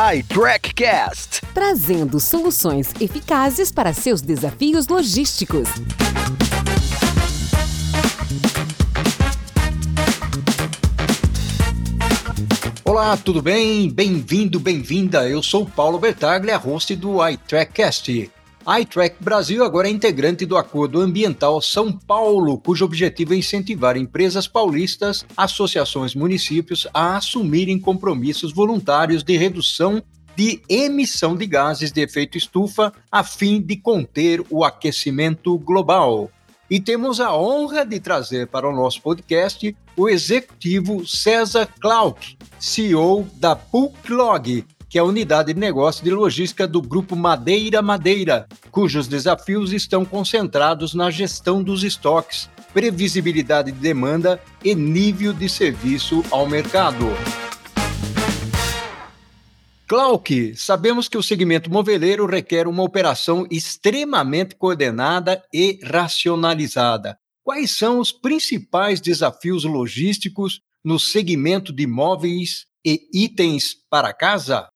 iTrackCast, trazendo soluções eficazes para seus desafios logísticos. Olá, tudo bem? Bem-vindo, bem-vinda. Eu sou Paulo Bertaglia, host do iTrackCast. ITrack Brasil agora é integrante do Acordo Ambiental São Paulo, cujo objetivo é incentivar empresas paulistas, associações, municípios a assumirem compromissos voluntários de redução de emissão de gases de efeito estufa a fim de conter o aquecimento global. E temos a honra de trazer para o nosso podcast o executivo César Clark, CEO da Puclog, que é a unidade de negócio de logística do Grupo Madeira Madeira, cujos desafios estão concentrados na gestão dos estoques, previsibilidade de demanda e nível de serviço ao mercado. Clark, sabemos que o segmento moveleiro requer uma operação extremamente coordenada e racionalizada. Quais são os principais desafios logísticos no segmento de móveis e itens para casa?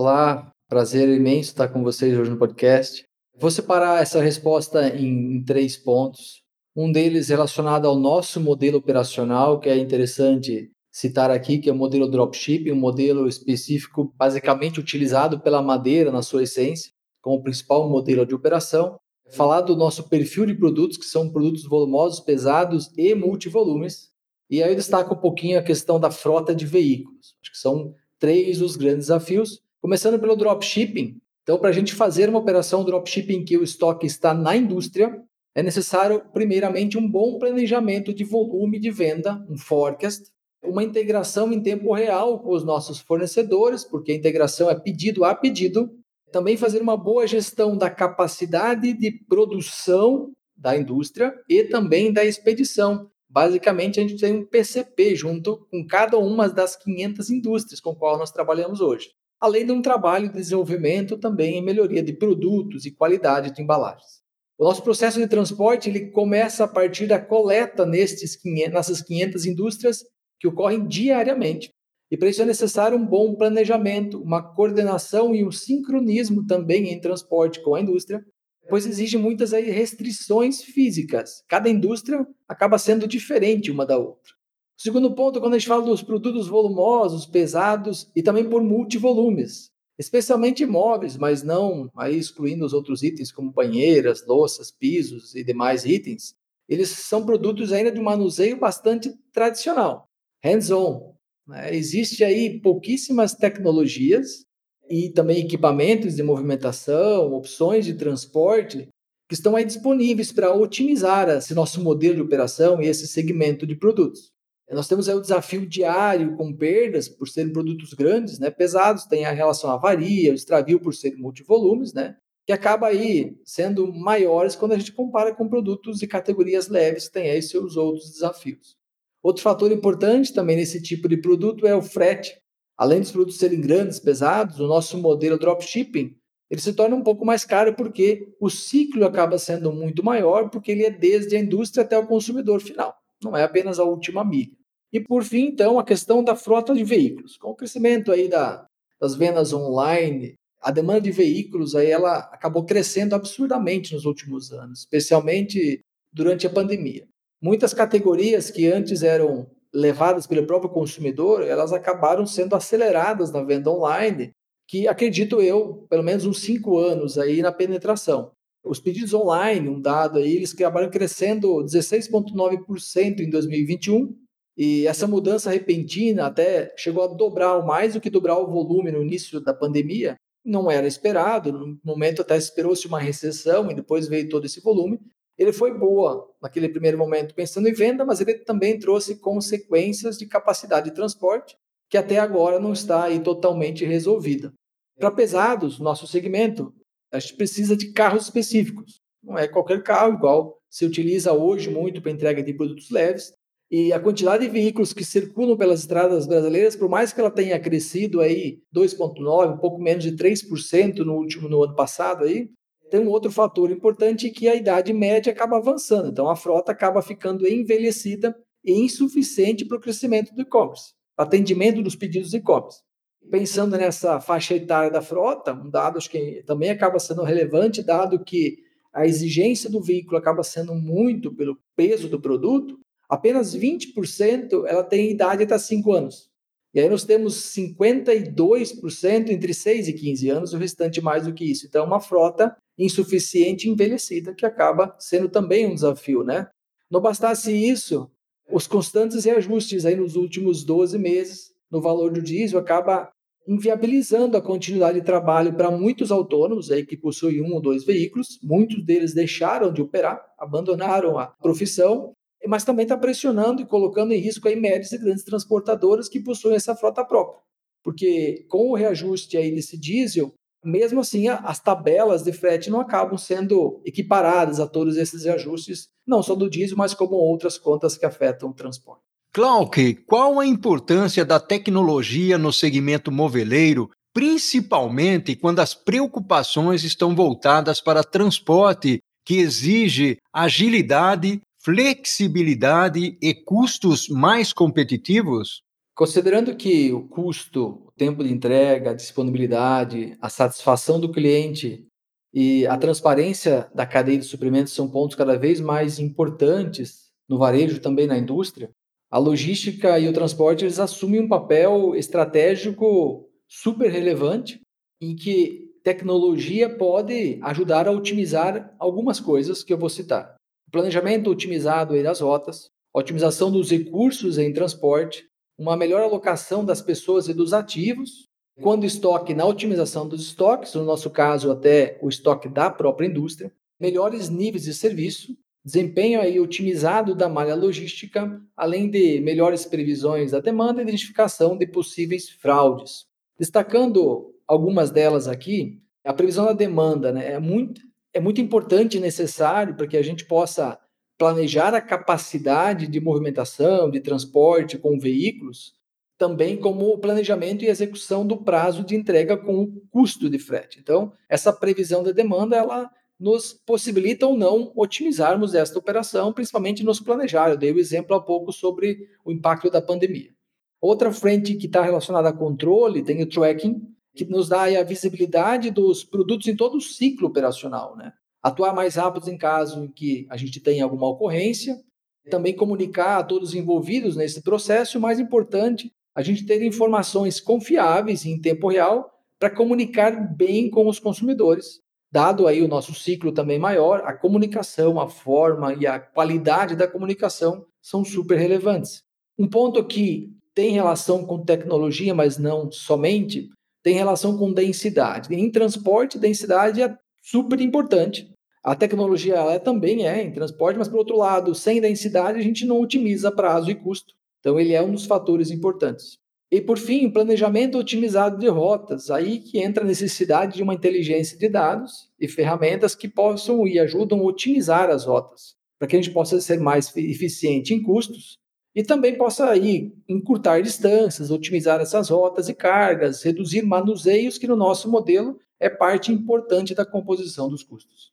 Olá, prazer imenso estar com vocês hoje no podcast. Vou separar essa resposta em, em, três pontos. Um deles relacionado ao nosso modelo operacional, que é interessante citar aqui, que é o modelo dropshipping, um modelo específico basicamente utilizado pela madeira na sua essência, como principal modelo de operação. Falar do nosso perfil de produtos, que são produtos volumosos, pesados e multivolumes. E aí eu destaco um pouquinho a questão da frota de veículos. Acho que são três os grandes desafios Começando pelo dropshipping. Então, para a gente fazer uma operação dropshipping que o estoque está na indústria, é necessário, primeiramente, um bom planejamento de volume de venda, um forecast, uma integração em tempo real com os nossos fornecedores, porque a integração é pedido a pedido. Também fazer uma boa gestão da capacidade de produção da indústria e também da expedição. Basicamente, a gente tem um PCP junto com cada uma das 500 indústrias com qual nós trabalhamos hoje além de um trabalho de desenvolvimento também em melhoria de produtos e qualidade de embalagens. O nosso processo de transporte ele começa a partir da coleta nestes 500, nessas 500 indústrias que ocorrem diariamente. E para isso é necessário um bom planejamento, uma coordenação e um sincronismo também em transporte com a indústria, pois exige muitas restrições físicas. Cada indústria acaba sendo diferente uma da outra. O segundo ponto, quando a gente fala dos produtos volumosos, pesados e também por multivolumes, especialmente imóveis, mas não aí excluindo os outros itens como banheiras, louças, pisos e demais itens, eles são produtos ainda de manuseio bastante tradicional, hands-on. Né? Existe aí pouquíssimas tecnologias e também equipamentos de movimentação, opções de transporte que estão aí disponíveis para otimizar esse nosso modelo de operação e esse segmento de produtos. Nós temos aí o desafio diário com perdas, por serem produtos grandes, né, pesados, tem a relação à avaria, o extravio por serem multivolumes, né, que acaba aí sendo maiores quando a gente compara com produtos de categorias leves que têm aí seus outros desafios. Outro fator importante também nesse tipo de produto é o frete. Além dos produtos serem grandes, pesados, o nosso modelo dropshipping ele se torna um pouco mais caro porque o ciclo acaba sendo muito maior, porque ele é desde a indústria até o consumidor final, não é apenas a última milha. E por fim, então, a questão da frota de veículos. Com o crescimento aí da, das vendas online, a demanda de veículos aí ela acabou crescendo absurdamente nos últimos anos, especialmente durante a pandemia. Muitas categorias que antes eram levadas pelo próprio consumidor, elas acabaram sendo aceleradas na venda online, que acredito eu, pelo menos uns cinco anos aí na penetração. Os pedidos online, um dado aí, eles acabaram crescendo 16,9% em 2021 e essa mudança repentina até chegou a dobrar mais do que dobrar o volume no início da pandemia. Não era esperado, no momento até esperou-se uma recessão e depois veio todo esse volume. Ele foi boa naquele primeiro momento pensando em venda, mas ele também trouxe consequências de capacidade de transporte que até agora não está aí totalmente resolvida. Para pesados, nosso segmento, a gente precisa de carros específicos. Não é qualquer carro igual se utiliza hoje muito para entrega de produtos leves. E a quantidade de veículos que circulam pelas estradas brasileiras, por mais que ela tenha crescido aí 2,9%, um pouco menos de 3% no último no ano passado aí, tem um outro fator importante que a idade média acaba avançando. Então a frota acaba ficando envelhecida e insuficiente para o crescimento do e-commerce, atendimento dos pedidos e-commerce. Pensando nessa faixa etária da frota, um dado que também acaba sendo relevante, dado que a exigência do veículo acaba sendo muito pelo peso do produto, apenas 20% ela tem idade até 5 anos. E aí nós temos 52% entre 6 e 15 anos, o restante mais do que isso. Então, é uma frota insuficiente envelhecida, que acaba sendo também um desafio, né? Não bastasse isso, os constantes reajustes aí nos últimos 12 meses no valor do diesel acaba inviabilizando a continuidade de trabalho para muitos autônomos aí que possuem um ou dois veículos. Muitos deles deixaram de operar, abandonaram a profissão mas também está pressionando e colocando em risco aí médias e grandes transportadoras que possuem essa frota própria. Porque com o reajuste aí desse diesel, mesmo assim as tabelas de frete não acabam sendo equiparadas a todos esses reajustes, não só do diesel, mas como outras contas que afetam o transporte. Clark, qual a importância da tecnologia no segmento moveleiro, principalmente quando as preocupações estão voltadas para transporte que exige agilidade flexibilidade e custos mais competitivos? Considerando que o custo, o tempo de entrega, a disponibilidade, a satisfação do cliente e a transparência da cadeia de suprimentos são pontos cada vez mais importantes no varejo também na indústria, a logística e o transporte eles assumem um papel estratégico super relevante em que tecnologia pode ajudar a otimizar algumas coisas que eu vou citar. Planejamento otimizado das rotas, otimização dos recursos em transporte, uma melhor alocação das pessoas e dos ativos, quando estoque na otimização dos estoques, no nosso caso até o estoque da própria indústria, melhores níveis de serviço, desempenho aí otimizado da malha logística, além de melhores previsões da demanda e identificação de possíveis fraudes. Destacando algumas delas aqui, a previsão da demanda né, é muito é muito importante e necessário para que a gente possa planejar a capacidade de movimentação, de transporte com veículos, também como o planejamento e execução do prazo de entrega com o custo de frete. Então, essa previsão da demanda, ela nos possibilita ou não otimizarmos esta operação, principalmente nos planejar. Eu dei o exemplo há pouco sobre o impacto da pandemia. Outra frente que está relacionada a controle tem o tracking, que nos dá a visibilidade dos produtos em todo o ciclo operacional, né? Atuar mais rápido em caso em que a gente tenha alguma ocorrência, também comunicar a todos os envolvidos nesse processo, e mais importante, a gente ter informações confiáveis em tempo real para comunicar bem com os consumidores. Dado aí o nosso ciclo também maior, a comunicação, a forma e a qualidade da comunicação são super relevantes. Um ponto que tem relação com tecnologia, mas não somente, tem relação com densidade. Em transporte, densidade é super importante. A tecnologia ela também é em transporte, mas, por outro lado, sem densidade, a gente não otimiza prazo e custo. Então, ele é um dos fatores importantes. E, por fim, planejamento otimizado de rotas. Aí que entra a necessidade de uma inteligência de dados e ferramentas que possam e ajudam a otimizar as rotas, para que a gente possa ser mais eficiente em custos e também possa aí encurtar distâncias, otimizar essas rotas e cargas, reduzir manuseios, que no nosso modelo é parte importante da composição dos custos.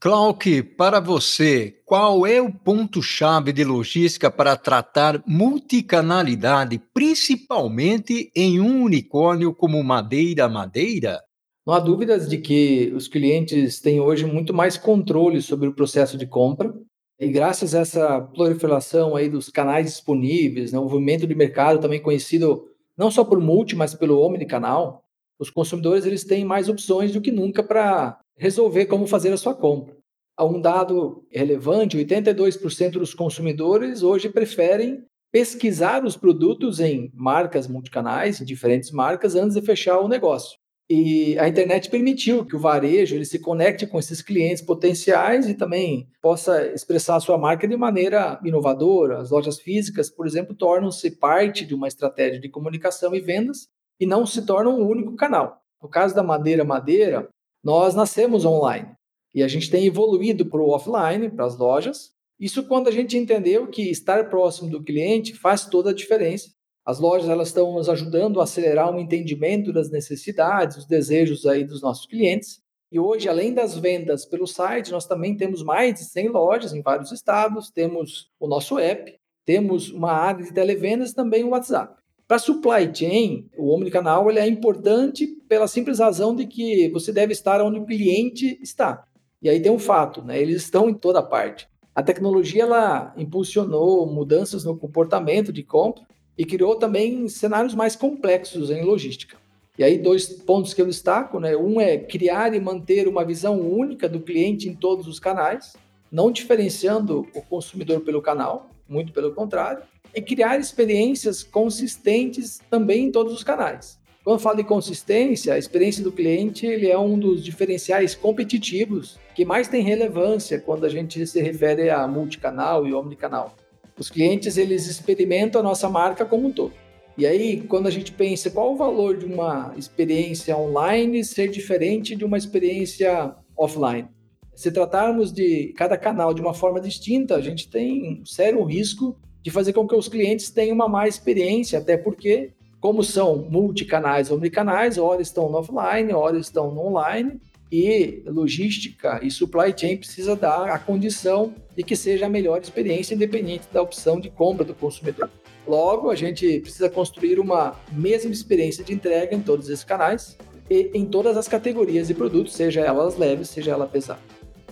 Clark, para você, qual é o ponto-chave de logística para tratar multicanalidade, principalmente em um unicórnio como Madeira Madeira? Não há dúvidas de que os clientes têm hoje muito mais controle sobre o processo de compra, e graças a essa proliferação aí dos canais disponíveis, né, o movimento de mercado também conhecido não só por multi, mas pelo omnicanal, os consumidores eles têm mais opções do que nunca para resolver como fazer a sua compra. Há um dado relevante, 82% dos consumidores hoje preferem pesquisar os produtos em marcas multicanais, em diferentes marcas, antes de fechar o negócio. E a internet permitiu que o varejo ele se conecte com esses clientes potenciais e também possa expressar a sua marca de maneira inovadora. As lojas físicas, por exemplo, tornam-se parte de uma estratégia de comunicação e vendas e não se tornam um único canal. No caso da Madeira Madeira, nós nascemos online e a gente tem evoluído para o offline, para as lojas. Isso quando a gente entendeu que estar próximo do cliente faz toda a diferença as lojas elas estão nos ajudando a acelerar um entendimento das necessidades, os desejos aí dos nossos clientes. E hoje, além das vendas pelo site, nós também temos mais de 100 lojas em vários estados, temos o nosso app, temos uma área de televendas e também o WhatsApp. Para supply chain, o omnicanal ele é importante pela simples razão de que você deve estar onde o cliente está. E aí tem um fato, né? Eles estão em toda parte. A tecnologia ela impulsionou mudanças no comportamento de compra e criou também cenários mais complexos em logística. E aí dois pontos que eu destaco, né? Um é criar e manter uma visão única do cliente em todos os canais, não diferenciando o consumidor pelo canal, muito pelo contrário e criar experiências consistentes também em todos os canais. Quando eu falo de consistência, a experiência do cliente ele é um dos diferenciais competitivos que mais tem relevância quando a gente se refere a multicanal e omnicanal. Os clientes eles experimentam a nossa marca como um todo. E aí, quando a gente pensa qual o valor de uma experiência online ser diferente de uma experiência offline, se tratarmos de cada canal de uma forma distinta, a gente tem um sério risco de fazer com que os clientes tenham uma má experiência, até porque, como são multicanais ou omnicanais, ora estão no offline, ora estão no online, e logística e supply chain precisa dar a condição de que seja a melhor experiência, independente da opção de compra do consumidor. Logo, a gente precisa construir uma mesma experiência de entrega em todos esses canais e em todas as categorias de produtos, seja elas leves, seja ela pesada.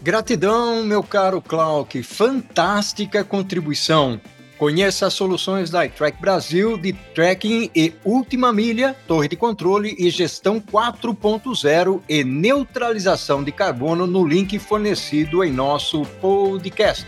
Gratidão, meu caro Clark, fantástica contribuição. Conheça as soluções da iTrack Brasil de tracking e última milha, torre de controle e gestão 4.0 e neutralização de carbono no link fornecido em nosso podcast.